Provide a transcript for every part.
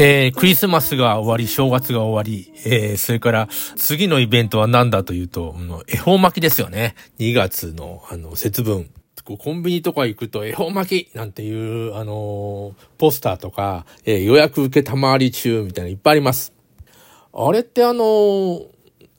えー、クリスマスが終わり、正月が終わり、えー、それから次のイベントは何だというと、恵方巻きですよね。2月の、あの、節分。コンビニとか行くと恵方巻きなんていう、あのー、ポスターとか、えー、予約受けたまわり中みたいないっぱいあります。あれってあのー、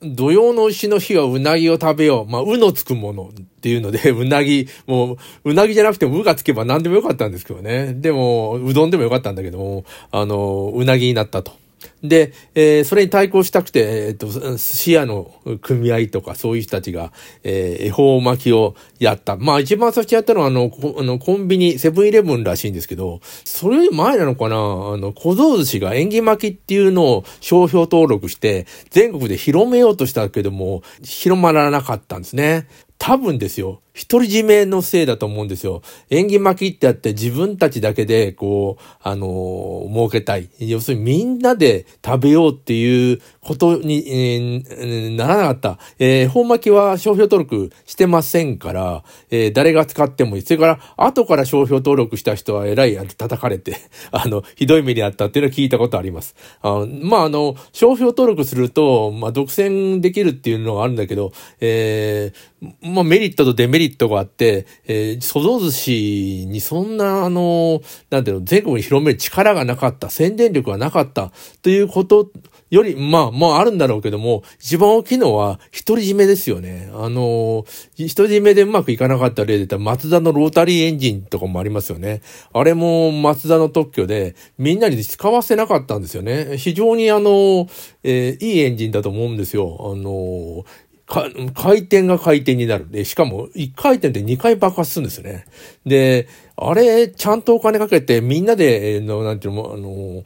土曜の牛の日はうなぎを食べよう。まあ、うのつくものっていうので、うなぎ、もう、うなぎじゃなくてもうがつけば何でもよかったんですけどね。でも、うどんでもよかったんだけども、あの、うなぎになったと。で、えー、それに対抗したくて、えっ、ー、と、視野の組合とかそういう人たちが、えー、恵方巻きをやった。まあ一番最初やったのはあの、あのコンビニ、セブンイレブンらしいんですけど、それより前なのかなあの、小僧寿司が縁起巻きっていうのを商標登録して、全国で広めようとしたけども、広まらなかったんですね。多分ですよ。独り占めのせいだと思うんですよ。縁起巻きってあって自分たちだけで、こう、あのー、儲けたい。要するにみんなで食べようっていうことに、えー、ならなかった。えー、本巻きは商標登録してませんから、えー、誰が使ってもいい。それから、後から商標登録した人は偉い、叩かれて、あの、ひどい目にあったっていうのは聞いたことあります。あまあ、あの、商標登録すると、まあ、独占できるっていうのがあるんだけど、えー、まあ、メリットとデメリットリットがあって、えー、そぞ寿司にそんな、あの、なんていうの、全国に広める力がなかった、宣伝力がなかったということより、まあ、まああるんだろうけども、一番大きいのは、独り占めですよね。あの、独り占めでうまくいかなかった例で言ったら、松田のロータリーエンジンとかもありますよね。あれも松田の特許で、みんなに使わせなかったんですよね。非常にあの、えー、いいエンジンだと思うんですよ。あの、回転が回転になる。で、しかも1回転で2回爆発するんですね。で、あれ、ちゃんとお金かけて、みんなで、の、なんていうの、あの、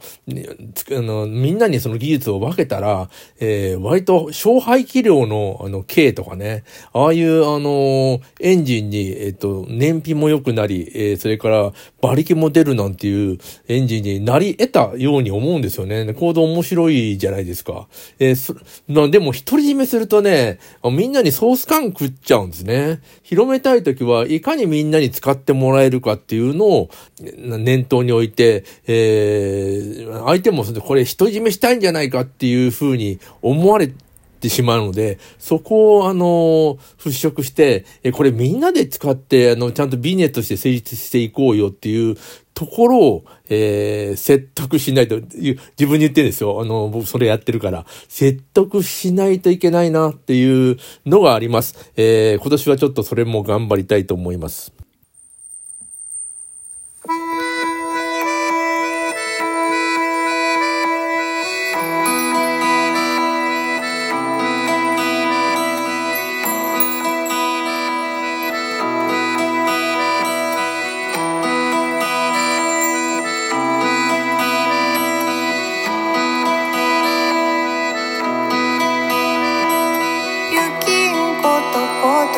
あの、みんなにその技術を分けたら、えー、割と小排気量の、あの、K とかね、ああいう、あの、エンジンに、えっ、と、燃費も良くなり、えー、それから馬力も出るなんていうエンジンになり得たように思うんですよね。コード面白いじゃないですか。えー、そ、なでも、独り占めするとね、みんなにソース感食っちゃうんですね。広めたいときは、いかにみんなに使ってもらえるかっていうのを念頭に置いて、えー、相手もこれ独り占めしたいんじゃないかっていうふうに思われてしまうので、そこを、あの、払拭して、え、これみんなで使って、あの、ちゃんとビジネスとして成立していこうよっていうところを、えー、説得しないと、自分に言ってるんですよ。あの、僕それやってるから。説得しないといけないなっていうのがあります。えー、今年はちょっとそれも頑張りたいと思います。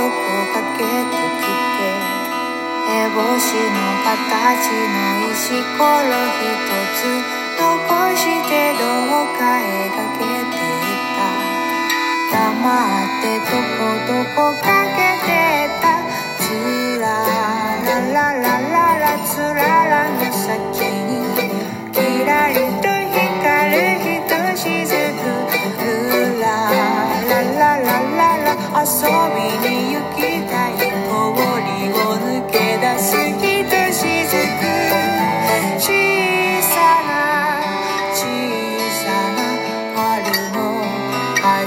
かけてきて烏帽子の形の石ころひとつ残してどうか描けていた。黙ってどこどこかけてた。つらららら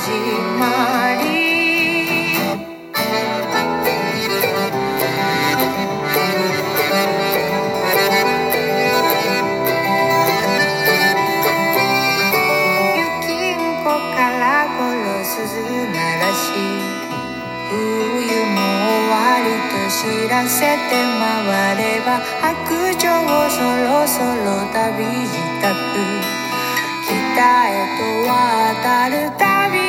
始まり。雪んこからこの鈴鳴らし冬も終わると知らせて回れば白鳥そろそろ旅自宅北へと渡る旅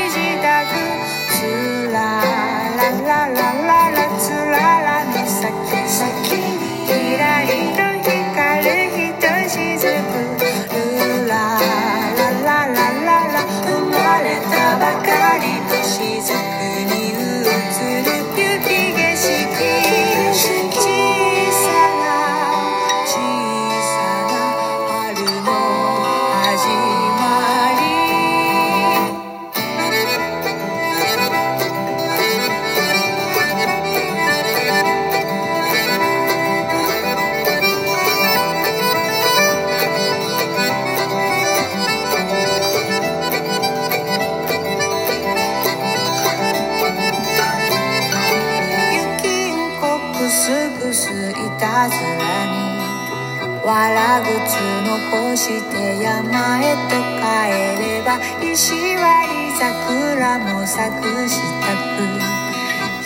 雪景色残して山へと帰れば石割り桜も咲くしたく。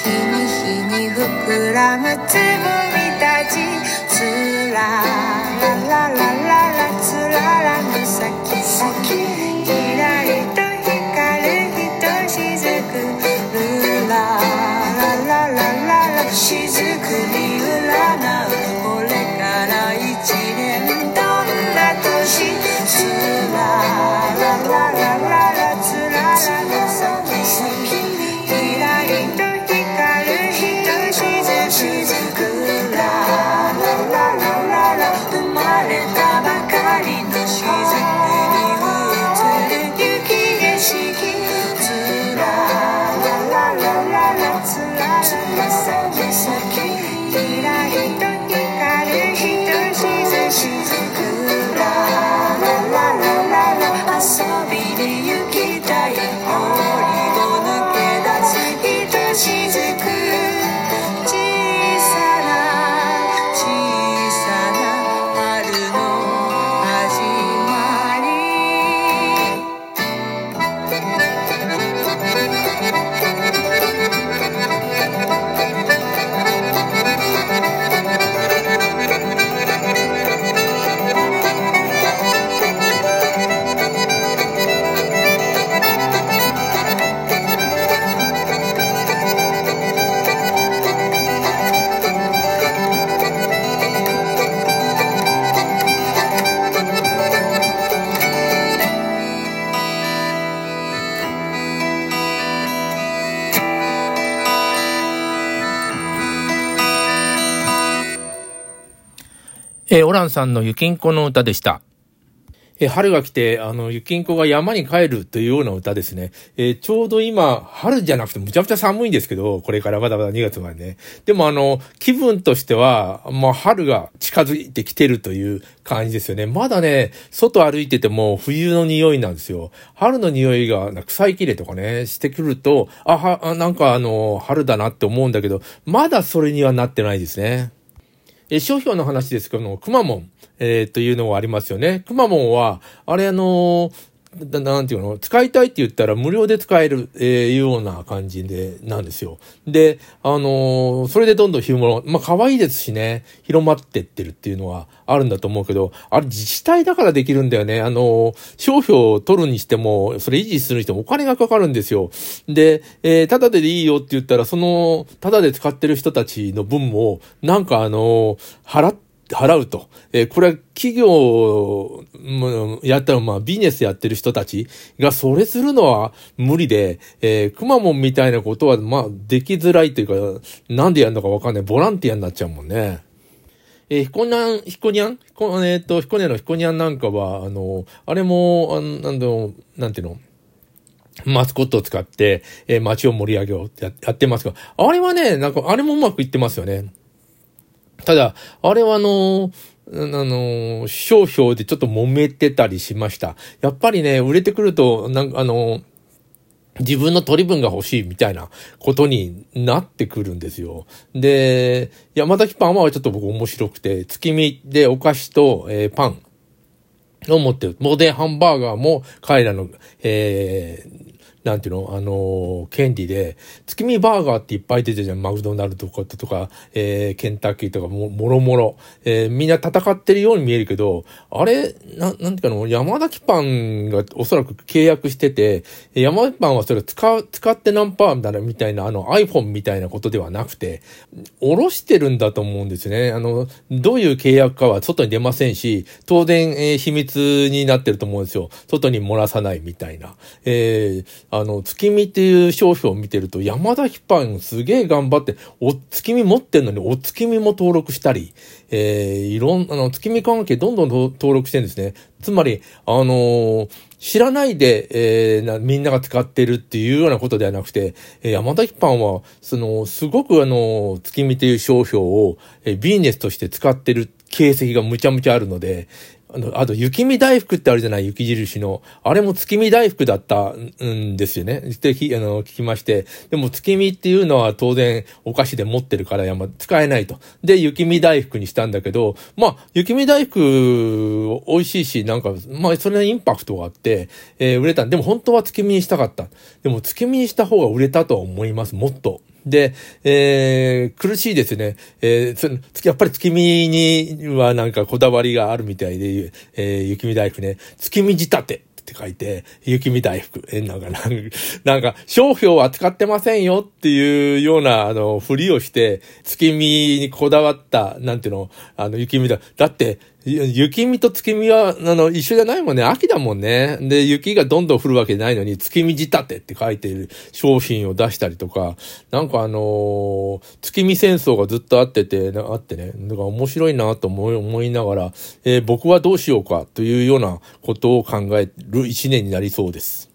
日に日に膨らむつぼみたちつららららららつららの先先えーオランさんのゆきんこの歌でした。え春が来て、あの、ゆきんこが山に帰るというような歌ですね。えーちょうど今、春じゃなくてむちゃくちゃ寒いんですけど、これからまだまだ2月までね。でもあの、気分としては、まあ、春が近づいてきてるという感じですよね。まだね、外歩いてても冬の匂いなんですよ。春の匂いが、草いきれとかね、してくると、あ、は、なんかあの、春だなって思うんだけど、まだそれにはなってないですね。え、商標の話ですけども、くまモン、えーというのがありますよね。くまモンは、あれあのーななんていうの？使いたいって言ったら無料で使える、えーような感じで、なんですよ。で、あのーそれでどんどん広まる。まあ、可愛いですしね、広まってってるっていうのはあるんだと思うけど、あれ自治体だからできるんだよね。あのー商標を取るにしても、それ維持するにしてもお金がかかるんですよ。で、えー、ただでいいよって言ったら、その、ただで使ってる人たちの分も、なんかあのー払って、払うと。えこれは企業、もやったら、まあ、ビジネスやってる人たちがそれするのは無理で、えー、くまモンみたいなことは、まあ、できづらいというか、なんでやるのかわかんない。ボランティアになっちゃうもんね。えー、ひこにゃん、ひこにゃん？ひこ、えっ、と、ひこねのひこにゃんなんかは、あの、あれも、あの、なんだろうなんていうの？マスコットを使って、えー街を盛り上げようってやってますが、あれはね、なんか、あれもうまくいってますよね。ただ、あれはあの、あの、商標でちょっと揉めてたりしました。やっぱりね、売れてくると、なんかあの、自分の取り分が欲しいみたいなことになってくるんですよ。で、山崎パンはちょっと僕面白くて、月見でお菓子と、えーパンを持ってる。モデンハンバーガーも彼らの、えーなんていうの？あのー権利で、月見バーガーっていっぱい出てるじゃん。マクドナルドとか、えーケンタッキーとかも、もろもろ。えーみんな戦ってるように見えるけど、あれ、ななんていうかの、山崎パンがおそらく契約してて、山崎パンはそれ使う、使って何パーみたいな、みたいな、あの iPhone みたいなことではなくて、おろしてるんだと思うんですよね。あの、どういう契約かは外に出ませんし、当然、えー秘密になってると思うんですよ。外に漏らさないみたいな。えーあの、月見っていう商標を見てると、山崎パンすげえ頑張って、お、月見持ってんのに、お月見も登録したり、えーいろん、あの、月見関係どんどん登録してるんですね。つまり、あのー知らないで、えーな、みんなが使ってるっていうようなことではなくて、えー山崎パンは、その、すごくあの、月見という商標を、えービジネスとして使ってる形跡がむちゃむちゃあるので、あの、あと、雪見大福ってあるじゃない？雪印の。あれも月見大福だったんですよね。ってあの、聞きまして。でも、月見っていうのは当然お菓子で持ってるから、ま使えないと。で、雪見大福にしたんだけど、まあ、雪見大福、美味しいし、なんか、まあ、それのインパクトがあって、えー、売れた。でも、本当は月見にしたかった。でも、月見にした方が売れたと思います、もっと。で、えー、苦しいですね。えー、やっぱり月見にはなんかこだわりがあるみたいで、えー、雪見大福ね、月見仕立て。って書いて、雪見大福。え、なんか、なんか、商標は使ってませんよっていうような、あの、ふりをして、月見にこだわった、なんていうの、あの、雪見だ。だって、雪見と月見は、あの、一緒じゃないもんね。秋だもんね。で、雪がどんどん降るわけないのに、月見仕立てって書いてる商品を出したりとか、なんかあのー、月見戦争がずっとあってて、あってね、だから面白いなと思い、思いながら、えー、僕はどうしようかというようなことを考える一年になりそうです。